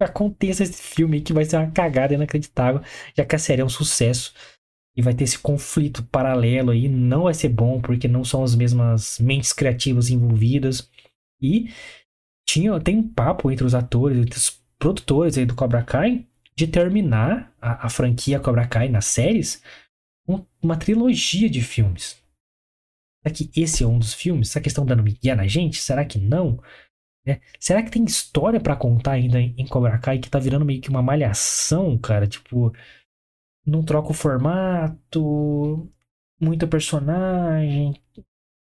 aconteça esse filme que vai ser uma cagada inacreditável, já que a série é um sucesso e vai ter esse conflito paralelo aí, não vai ser bom porque não são as mesmas mentes criativas envolvidas. E tinha, tem um papo entre os atores, entre os produtores aí do Cobra Kai, de terminar a, a franquia Cobra Kai nas séries com uma trilogia de filmes. Será que esse é um dos filmes? Será que estão dando migué na gente? Será que não? É. Será que tem história para contar ainda em Cobra Kai que tá virando meio que uma malhação, cara? Tipo, não troca o formato, muita personagem.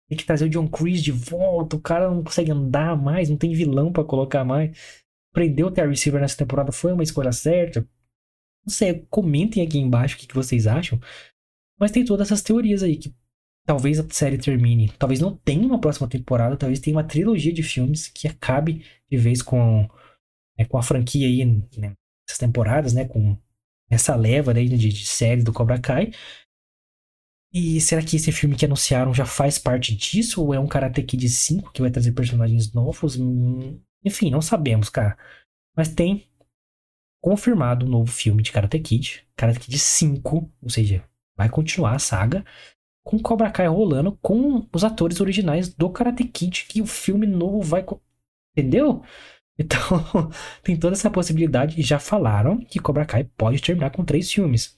Tem que trazer o John Chris de volta. O cara não consegue andar mais, não tem vilão para colocar mais. Prendeu o Terry Silver nessa temporada foi uma escolha certa. Não sei, comentem aqui embaixo o que, que vocês acham. Mas tem todas essas teorias aí que talvez a série termine. Talvez não tenha uma próxima temporada, talvez tenha uma trilogia de filmes que acabe de vez com, é, com a franquia aí, né, essas temporadas, né? Com essa leva né, de, de séries do Cobra Kai. E será que esse filme que anunciaram já faz parte disso? Ou é um Karate Kid 5 que vai trazer personagens novos? Hum, enfim, não sabemos, cara. Mas tem confirmado um novo filme de Karate Kid. Karate Kid 5, ou seja, vai continuar a saga. Com Cobra Kai rolando com os atores originais do Karate Kid. Que o filme novo vai. Entendeu? Então, tem toda essa possibilidade. Já falaram que Cobra Kai pode terminar com três filmes.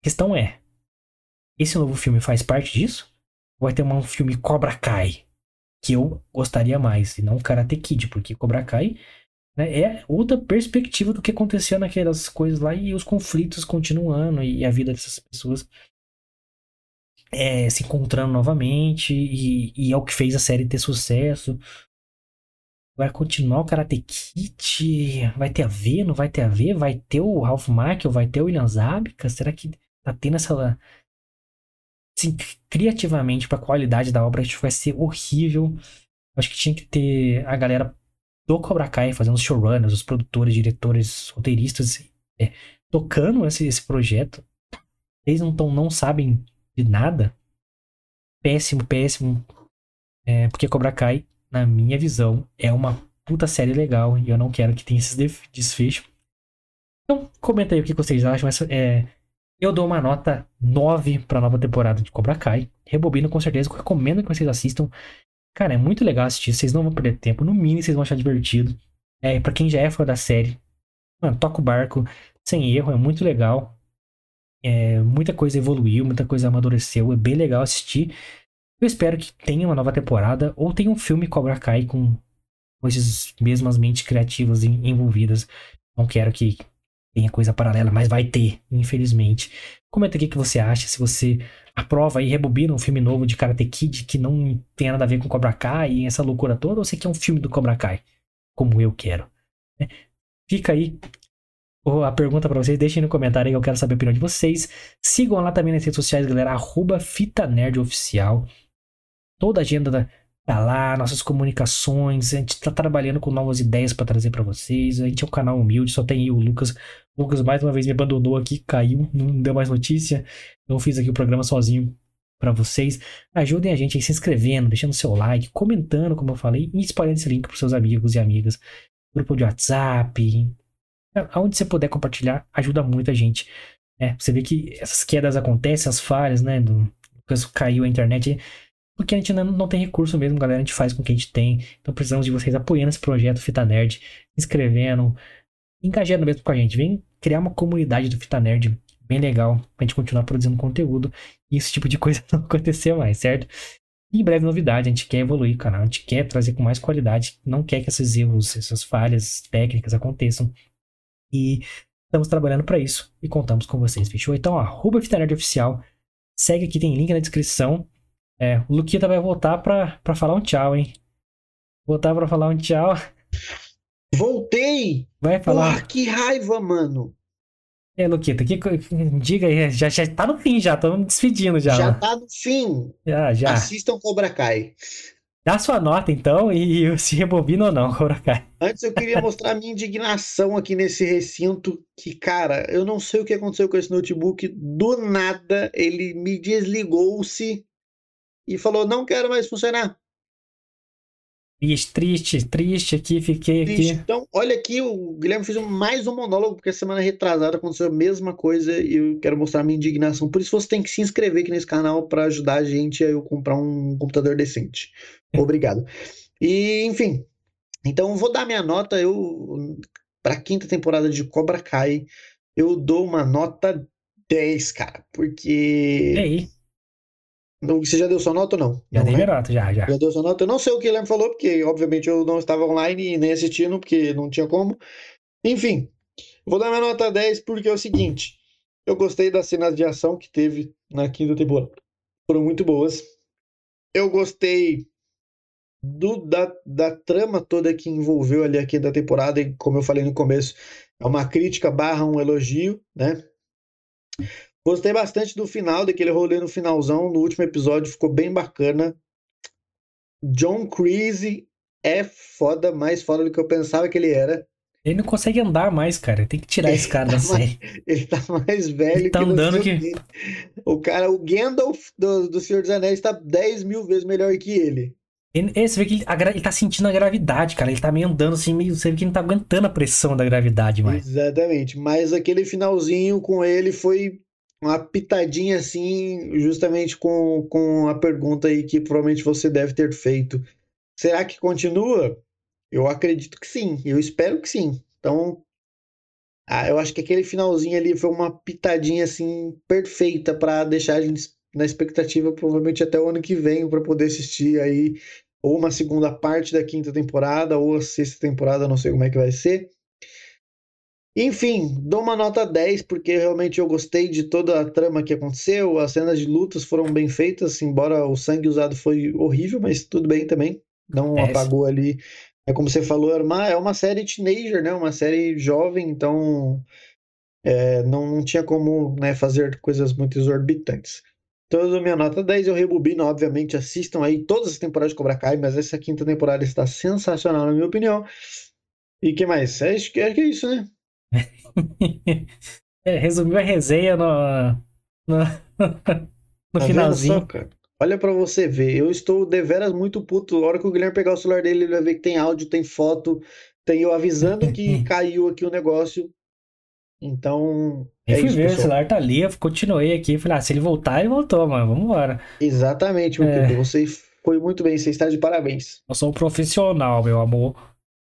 A questão é: esse novo filme faz parte disso? Ou vai ter um filme Cobra Kai? Que eu gostaria mais, e não Karate Kid, porque Cobra Kai né, é outra perspectiva do que acontecia naquelas coisas lá e os conflitos continuando e a vida dessas pessoas é, se encontrando novamente e, e é o que fez a série ter sucesso. Vai continuar o Karate Kid? Vai ter a ver? Não vai ter a ver? Vai ter o Ralph Macchio? Vai ter o William Zabka? Será que tá tendo essa... Assim, criativamente, pra qualidade da obra, acho que vai ser horrível. Acho que tinha que ter a galera do Cobra Kai fazendo os showrunners, os produtores, diretores, roteiristas, é, tocando esse, esse projeto. Eles não, tão, não sabem de nada. Péssimo, péssimo. É, porque Cobra Kai na minha visão, é uma puta série legal e eu não quero que tenha esses desfechos. Então, comenta aí o que vocês acham. É, eu dou uma nota 9 pra nova temporada de Cobra Kai. Rebobino com certeza, recomendo que vocês assistam. Cara, é muito legal assistir, vocês não vão perder tempo. No mínimo, vocês vão achar divertido. É, pra quem já é fã da série, mano, toca o barco sem erro, é muito legal. É, muita coisa evoluiu, muita coisa amadureceu, é bem legal assistir. Eu espero que tenha uma nova temporada ou tenha um filme Cobra Kai com, com essas mesmas mentes criativas envolvidas. Não quero que tenha coisa paralela, mas vai ter, infelizmente. Comenta aqui o que você acha, se você aprova e rebobina um filme novo de Karate Kid que não tem nada a ver com Cobra Kai e essa loucura toda, ou você quer um filme do Cobra Kai, como eu quero. Né? Fica aí a pergunta para vocês, deixem no comentário aí que eu quero saber a opinião de vocês. Sigam lá também nas redes sociais, galera, arroba Fita Nerd Oficial toda a agenda da, tá lá, nossas comunicações, a gente está trabalhando com novas ideias para trazer para vocês. A gente é um canal humilde, só tem eu, o Lucas. O Lucas mais uma vez me abandonou aqui, caiu, não deu mais notícia. Então fiz aqui o programa sozinho para vocês. Ajudem a gente aí se inscrevendo, deixando seu like, comentando, como eu falei, e espalhando esse link para seus amigos e amigas. Grupo de WhatsApp, aonde você puder compartilhar, ajuda muito a gente. É, você vê que essas quedas acontecem, as falhas, né? Do, caiu a internet porque a gente não, não tem recurso mesmo, galera. A gente faz com o que a gente tem. Então precisamos de vocês apoiando esse projeto Fita Nerd, inscrevendo. engajando mesmo com a gente. Vem criar uma comunidade do Fita Nerd bem legal pra gente continuar produzindo conteúdo e esse tipo de coisa não acontecer mais, certo? E em breve novidade, a gente quer evoluir o canal, a gente quer trazer com mais qualidade, não quer que esses erros, essas falhas técnicas aconteçam. E estamos trabalhando para isso e contamos com vocês, fechou? Então, arroba Fita Nerd Oficial, segue aqui, tem link na descrição. É, o Luquita vai voltar pra, pra falar um tchau, hein? Voltar pra falar um tchau. Voltei! Vai falar. Porra, que raiva, mano! É, Luquita, que, diga aí, já, já tá no fim já, estamos despedindo já. Já tá no fim. Já, já. Assistam Cobra Kai. Dá sua nota então e se rebobina ou não, Korakai. Antes eu queria mostrar minha indignação aqui nesse recinto, que, cara, eu não sei o que aconteceu com esse notebook. Do nada ele me desligou-se e falou: não quero mais funcionar. Triste, triste, triste aqui, fiquei Triste. aqui. Então, olha aqui, o Guilherme fez mais um monólogo, porque semana retrasada aconteceu a mesma coisa e eu quero mostrar a minha indignação. Por isso você tem que se inscrever aqui nesse canal para ajudar a gente a eu comprar um computador decente. Obrigado. E, enfim, então vou dar minha nota. Eu, para a quinta temporada de Cobra Kai, eu dou uma nota 10, cara, E porque. aí? Você já deu sua nota ou não? Já Não, dei né? minha nota, já, já. Já deu sua nota? Eu não sei o que o Guilherme falou, porque obviamente eu não estava online e nem assistindo, porque não tinha como. Enfim, vou dar minha nota 10 porque é o seguinte: eu gostei das cenas de ação que teve na quinta temporada. Foram muito boas. Eu gostei do, da, da trama toda que envolveu ali a quinta temporada, e como eu falei no começo, é uma crítica barra um elogio, né? Gostei bastante do final, daquele rolê no finalzão, no último episódio, ficou bem bacana. John Creasy é foda, mais foda do que eu pensava que ele era. Ele não consegue andar mais, cara. Tem que tirar esse cara da Tá mais- série. Ele tá mais velho Ele tá que andando que-. O cara, o Gandalf do, do Senhor dos Anéis tá 10 mil vezes melhor que ele. Ele, é, você vê que ele, a ele tá sentindo a gravidade, cara. Ele tá meio andando assim, meio. Você vê que ele não tá aguentando a pressão da gravidade mais. Exatamente. Mas aquele finalzinho com ele foi uma pitadinha assim, justamente com, com a pergunta aí que provavelmente você deve ter feito. Será que continua? Eu acredito que sim. Eu espero que sim. Então, ah, eu acho que aquele finalzinho ali foi uma pitadinha assim perfeita para deixar a gente na expectativa provavelmente até o ano que vem para poder assistir aí ou uma segunda parte da quinta temporada ou a sexta temporada, não sei como é que vai ser. Enfim, dou uma nota 10 porque realmente eu gostei de toda a trama que aconteceu, as cenas de lutas foram bem feitas, embora o sangue usado foi horrível, mas tudo bem também. Não É, apagou ali. É como você falou, era uma, é uma série teenager, né? Uma série jovem, então é, não, não tinha como né, fazer coisas muito exorbitantes. Então eu dou minha nota 10, eu rebobino, obviamente, assistam aí todas as temporadas de Cobra Kai, mas essa quinta temporada está sensacional, na minha opinião. E que mais? Acho que é isso, né? É, resumiu a resenha no. No, no Tá finalzinho. só? Olha pra você ver, eu estou deveras muito puto. A hora que o Guilherme pegar o celular dele, ele vai ver que tem áudio, tem foto, tem eu avisando que caiu aqui o negócio. Então, Eu é fui isso, ver, o pessoal. celular tá ali, eu continuei aqui. Falei, ah, se ele voltar, ele voltou, mano. Vambora. Exatamente, meu É. querido. Você foi muito bem, você está de parabéns. Eu sou um profissional, meu amor.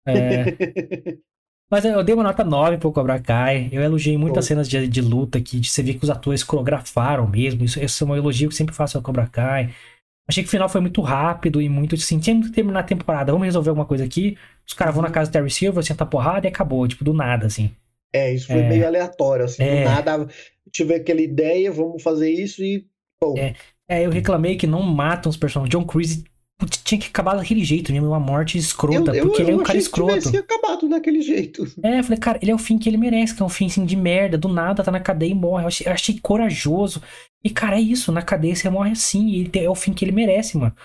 É, Mas eu dei uma nota 9 pro Cobra Kai. Eu elogiei muitas Show. cenas de, de luta aqui, de você ver que os atores coreografaram mesmo. Isso, isso é um elogio que sempre faço ao Cobra Kai. Achei que o final foi muito rápido e muito assim, tinha que terminar a temporada. Vamos resolver alguma coisa aqui. Os caras vão na casa do Terry Silver, sentar porrada e acabou, tipo, do nada, assim. É, isso foi É. meio aleatório, assim, do É. nada. Tive aquela ideia, vamos fazer isso e. pô, É. É, eu reclamei que não matam os personagens. John Creasy putz, tinha que acabar daquele jeito mesmo, uma morte escrota, eu, eu, porque ele é eu um cara achei que escroto. acabado daquele jeito. É, eu falei, cara, ele é o fim que ele merece, que é um fim assim de merda, do nada tá na cadeia e morre. Eu achei, eu achei corajoso. E, cara, é isso, na cadeia você morre assim, e é o fim que ele merece, mano.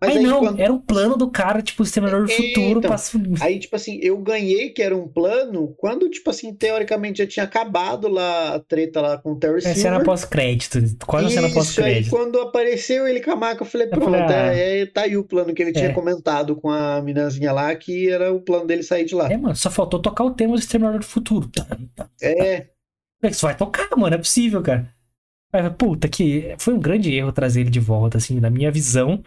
Mas aí, não, quando- era o plano do cara, tipo, o Exterminador do É, Futuro então. pra... Aí, tipo assim, eu ganhei que era um plano quando, tipo assim, teoricamente já tinha acabado lá a treta lá com o Terry É cena Silver. pós-crédito, quase uma cena Isso, aí pós-crédito. quando apareceu ele com a maca, eu falei, Eu pronto, falei, ah. é, é, tá aí o plano que ele tinha É. comentado com a minazinha lá, que era o plano dele sair de lá. É, mano, só faltou tocar o tema do Exterminador do Futuro. É, Isso vai tocar, mano, é possível, cara. Aí, puta, que foi um grande erro trazer ele de volta, assim, na minha visão.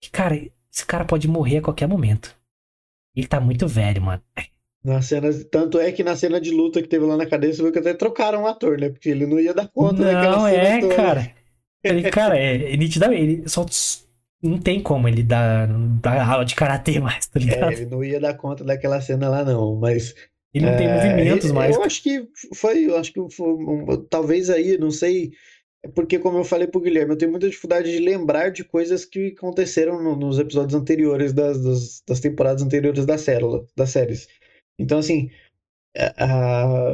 Que, cara, esse cara pode morrer a qualquer momento. Ele tá muito velho, mano. Na cena, tanto é que na cena de luta que teve lá na cadeia, você viu que até trocaram o ator, né? Porque ele não ia dar conta daquela Não, cena é, toda. cara. Ele, cara, é, é nitidamente, ele só não tem como ele dar, dar aula de karatê mais, tá É, ligado? ele não ia dar conta daquela cena lá, não. Mas Ele não tem é, movimentos eu- mais. Eu acho que foi, eu acho que foi, um- talvez aí, não sei, é porque como eu falei pro Guilherme, eu tenho muita dificuldade de lembrar de coisas que aconteceram no- nos episódios anteriores das, das, das temporadas anteriores da célula, das séries. Então, assim, a-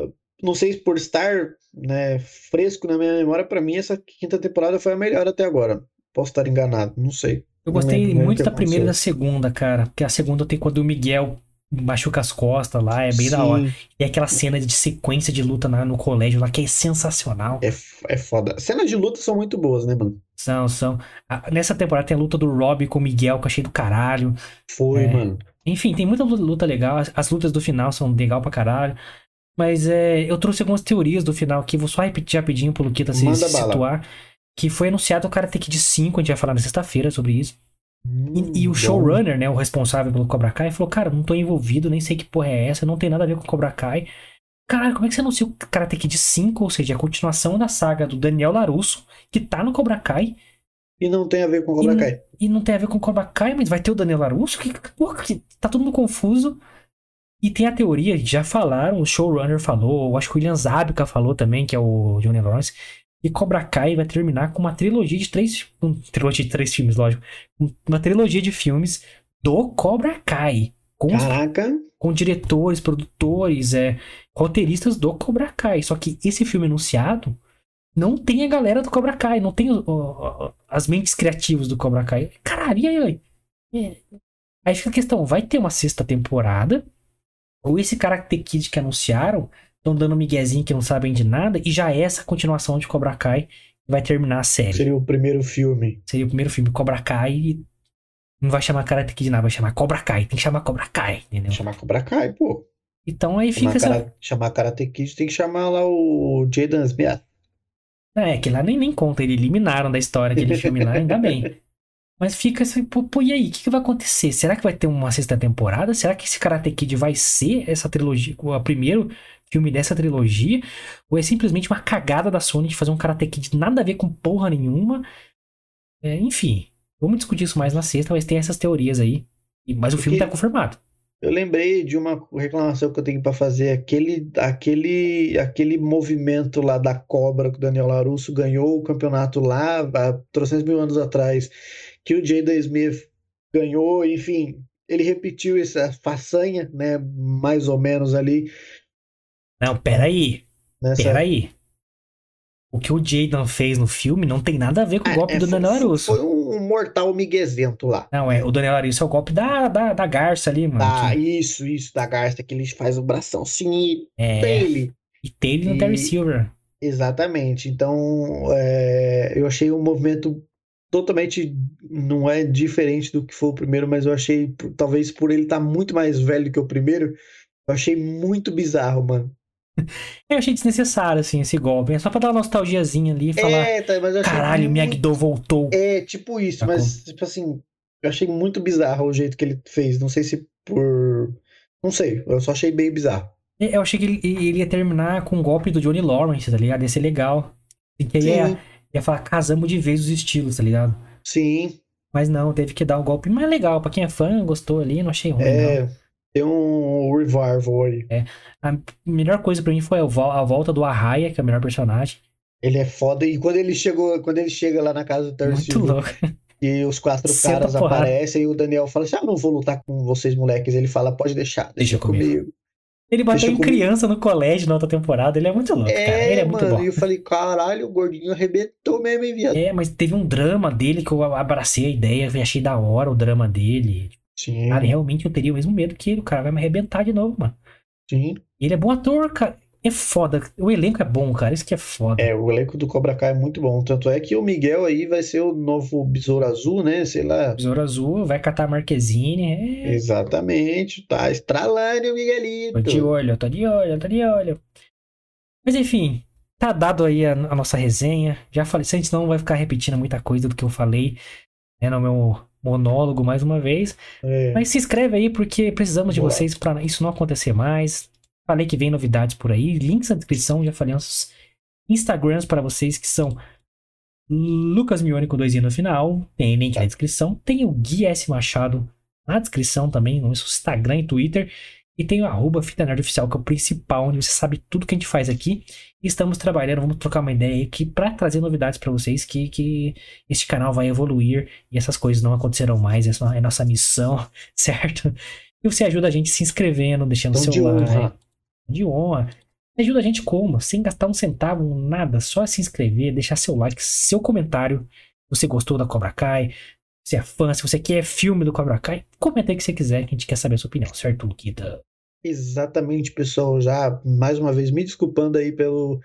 a- não sei se por estar, né, fresco na minha memória, pra mim essa quinta temporada foi a melhor até agora. Posso estar enganado, não sei. Eu Não gostei lembro muito da primeira e da segunda, cara. Porque a segunda tem quando o Miguel machuca as costas lá, é bem da hora. Sim, E aquela cena de sequência de luta na- no colégio lá, que é sensacional. é, é foda. Cenas de luta são muito boas, né, mano? São, são. Nessa temporada tem a luta do Rob com o Miguel, que eu achei do caralho. Foi, É. mano. Enfim, tem muita luta, legal. As, as lutas do final são legal pra caralho. Mas é, eu trouxe algumas teorias do final aqui. Vou só repetir rapidinho pro Luquita se, se situar. Que foi anunciado o Karate Kid 5, a gente vai falar na sexta-feira sobre isso. Hum, E, e o bom. showrunner, né, o responsável pelo Cobra Kai, falou: Cara, não tô envolvido, nem sei que porra é essa, não tem nada a ver com Cobra Kai. Caralho, como é que você anuncia o Karate Kid 5, ou seja, a continuação da saga do Daniel Larusso, que tá no Cobra Kai, E não tem a ver com Cobra E- Kai. e não tem a ver com Cobra Kai, mas vai ter o Daniel Larusso? Que, porra, que, tá todo mundo confuso. E tem a teoria, já falaram, o showrunner falou, acho que o William Zabka falou também, que é o Johnny Lawrence, que Cobra Kai vai terminar com uma trilogia de três. Um, trilogia de três filmes, lógico. um- Uma trilogia de filmes do Cobra Kai. Com, Caraca, com diretores, produtores, é, roteiristas do Cobra Kai. Só que esse filme anunciado não tem a galera do Cobra Kai, não tem o- o- as mentes criativas do Cobra Kai. Caralho, e aí? É. Aí fica a questão, vai ter uma sexta temporada? Ou esse Karate Kid que anunciaram estão dando um miguezinho que não sabem de nada e já é essa continuação de Cobra Kai que vai terminar a série. seria o primeiro filme. Seria o primeiro filme, Cobra Kai não vai chamar Karate Kid nada, vai chamar Cobra Kai. Tem que chamar Cobra Kai, entendeu? Chamar Cobra Kai, pô. Então aí fica Chamar, essa... cara... Chamar Karate Kid tem que chamar lá o Jaden Smith. É, que lá nem, nem conta, eles eliminaram da história aquele filme lá, ainda bem. Mas fica assim, pô, pô, e aí, o que, que vai acontecer? Será que vai ter uma sexta temporada? Será que esse Karate Kid vai ser essa trilogia, o primeiro filme dessa trilogia? Ou é simplesmente uma cagada da Sony de fazer um Karate Kid nada a ver com porra nenhuma? É, enfim, vamos discutir isso mais na sexta, mas tem essas teorias aí. Mas o filme Porque- tá confirmado. Eu lembrei de uma reclamação que eu tenho pra fazer. Aquele, aquele, aquele movimento lá da cobra que o Daniel Larusso ganhou o campeonato lá há 300 mil anos atrás, que o Jaden Smith ganhou, enfim, ele repetiu essa façanha, né? Mais ou menos ali Não, peraí, nessa. peraí. O que o Jaden fez no filme não tem nada a ver com o golpe É, do foi- Daniel Larusso. Foi um mortal miguezento lá. Não, é, o Daniel Larusso é o golpe da, da, da garça ali, mano. Ah, que- isso, isso, da Garça, que ele faz o bração assim e é, dele. e teve no E- Terry Silver. Exatamente. Então, é, eu achei um movimento totalmente não é diferente do que foi o primeiro, mas eu achei, talvez por ele estar muito mais velho que o primeiro, eu achei muito bizarro, mano. Eu achei desnecessário, assim, esse golpe. É só pra dar uma nostalgiazinha ali e falar: É, tá, mas eu caralho, muito... Miyagi-Do voltou. É, tipo isso, Sacou? mas, tipo assim, eu achei muito bizarro o jeito que ele fez. Não sei se por. Não sei, eu só achei bem bizarro. Eu achei que ele, ele ia terminar com o golpe do Johnny Lawrence, tá ligado? Ia ser legal. E que ia, ia falar: casamos de vez os estilos, tá ligado? sim. Mas não, teve que dar o golpe mais legal. Pra quem é fã, gostou ali, não achei ruim, não. É, tem um revival aí. A melhor coisa pra mim foi a vol- a volta do Arraia, que é o melhor personagem. Ele é foda. E quando ele chegou, quando ele chega lá na casa do Muito louco. e os quatro Senta caras aparecem e o Daniel fala assim: Ah, eu não vou lutar com vocês, moleques. Ele fala: Pode deixar, deixa, Deixa comigo." comigo. Ele bateu Deixa em comigo. criança no colégio na outra temporada. Ele é muito louco, cara. É, Ele é muito mano. bom. E eu falei: Caralho, o gordinho arrebentou mesmo, hein, viado? É, mas teve um drama dele que eu abracei a ideia, achei da hora o drama dele. Sim, Cara, realmente eu teria o mesmo medo que ele, o cara vai me arrebentar de novo, mano. sim. Ele é bom ator, cara. É foda. O elenco é bom, cara. Isso que é foda. É, o elenco do Cobra Kai é muito bom. Tanto é que o Miguel aí vai ser o novo Besouro Azul, né? Sei lá. Besouro Azul, vai catar Marquezine. É. Exatamente. Tá estralando o Tô de Miguelito. olho, tô de olho, tô de olho. Mas enfim, tá dado aí a, a nossa resenha. Já falei, se a gente não vai ficar repetindo muita coisa do que eu falei né, no meu monólogo mais uma vez. É. Mas se inscreve aí porque precisamos de Boa. vocês para isso não acontecer mais. Falei que vem novidades por aí, links na descrição, já falei nossos Instagrams para vocês que são Lucas Mione com dois i no final, tem link na descrição, tem o Gui S Machado na descrição também, no Instagram e Twitter. E tem o arroba Fita Nerd Oficial, que é o principal, onde você sabe tudo que a gente faz aqui. E estamos trabalhando, vamos trocar uma ideia aqui para trazer novidades para vocês, que, que este canal vai evoluir e essas coisas não acontecerão mais. Essa é nossa missão, certo? E você ajuda a gente se inscrevendo, deixando Então, seu de like. honra. De honra. Ajuda a gente como? Sem gastar um centavo, nada. Só se inscrever, deixar seu like, seu comentário. Você gostou da Cobra Kai? Se é fã, se você quer filme do Cobra Kai, comenta aí o que você quiser, que a gente quer saber a sua opinião, certo, Luquita? Exatamente, pessoal. Já mais uma vez me desculpando aí pelo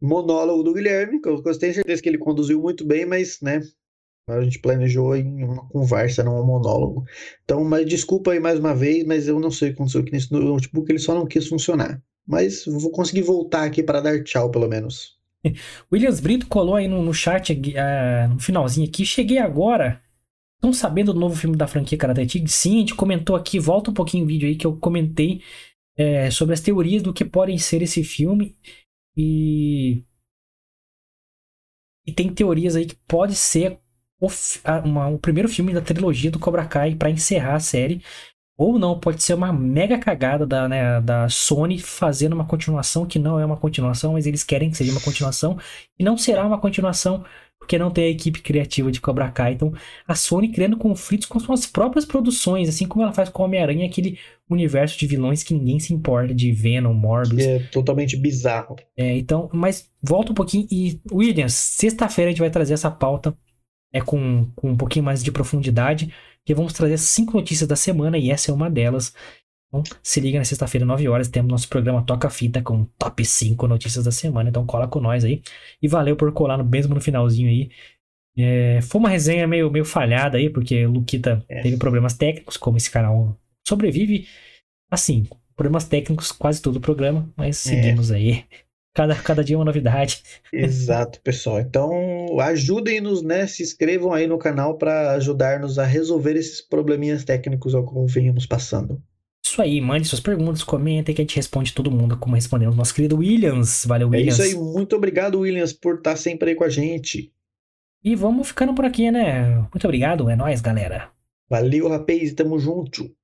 monólogo do Guilherme, que eu tenho certeza que ele conduziu muito bem, mas, né, a gente planejou em uma conversa, não um monólogo. Então, mas desculpa aí mais uma vez, mas eu não sei o que aconteceu aqui nesse notebook, ele só não quis funcionar. Mas vou conseguir voltar aqui para dar tchau, pelo menos. Williams Brito colou aí no, no chat, uh, no finalzinho aqui. Cheguei agora. Estão sabendo do novo filme da franquia Karate Kid? Sim, a gente comentou aqui. Volta um pouquinho o vídeo aí que eu comentei é, sobre as teorias do que podem ser esse filme. E. E tem teorias aí que pode ser o, uma, o primeiro filme da trilogia do Cobra Kai para encerrar a série. Ou não, pode ser uma mega cagada da, né, da Sony fazendo uma continuação que não é uma continuação, mas eles querem que seja uma continuação. E não será uma continuação porque não tem a equipe criativa de Cobra Kai. Então, a Sony criando conflitos com suas próprias produções, assim como ela faz com Homem-Aranha, aquele universo de vilões que ninguém se importa, de Venom, Morbius. É totalmente bizarro. É, então, mas volta um pouquinho e, Williams, sexta-feira a gente vai trazer essa pauta é, com, com um pouquinho mais de profundidade, que vamos trazer cinco notícias da semana e essa é uma delas. Então, se liga na sexta-feira, 9 horas, temos nosso programa Toca Fita com top 5 notícias da semana. Então cola com nós aí. E valeu por colar no, mesmo no finalzinho aí. É, foi uma resenha meio, meio falhada aí, porque o Luquita É. teve problemas técnicos, como esse canal sobrevive. Assim, problemas técnicos quase todo o programa, mas É. seguimos aí. Cada, cada dia uma novidade. Exato, pessoal. Então, ajudem-nos, né? Se inscrevam aí no canal para ajudar-nos a resolver esses probleminhas técnicos ao qual venhamos passando. Isso aí, mande suas perguntas, comentem que a gente responde todo mundo, como respondemos nosso querido Williams. Valeu, É Williams. isso aí. Muito obrigado, Williams, por estar sempre aí com a gente. E vamos ficando por aqui, né? Muito obrigado, é nóis, galera. Valeu, rapaz. Tamo junto.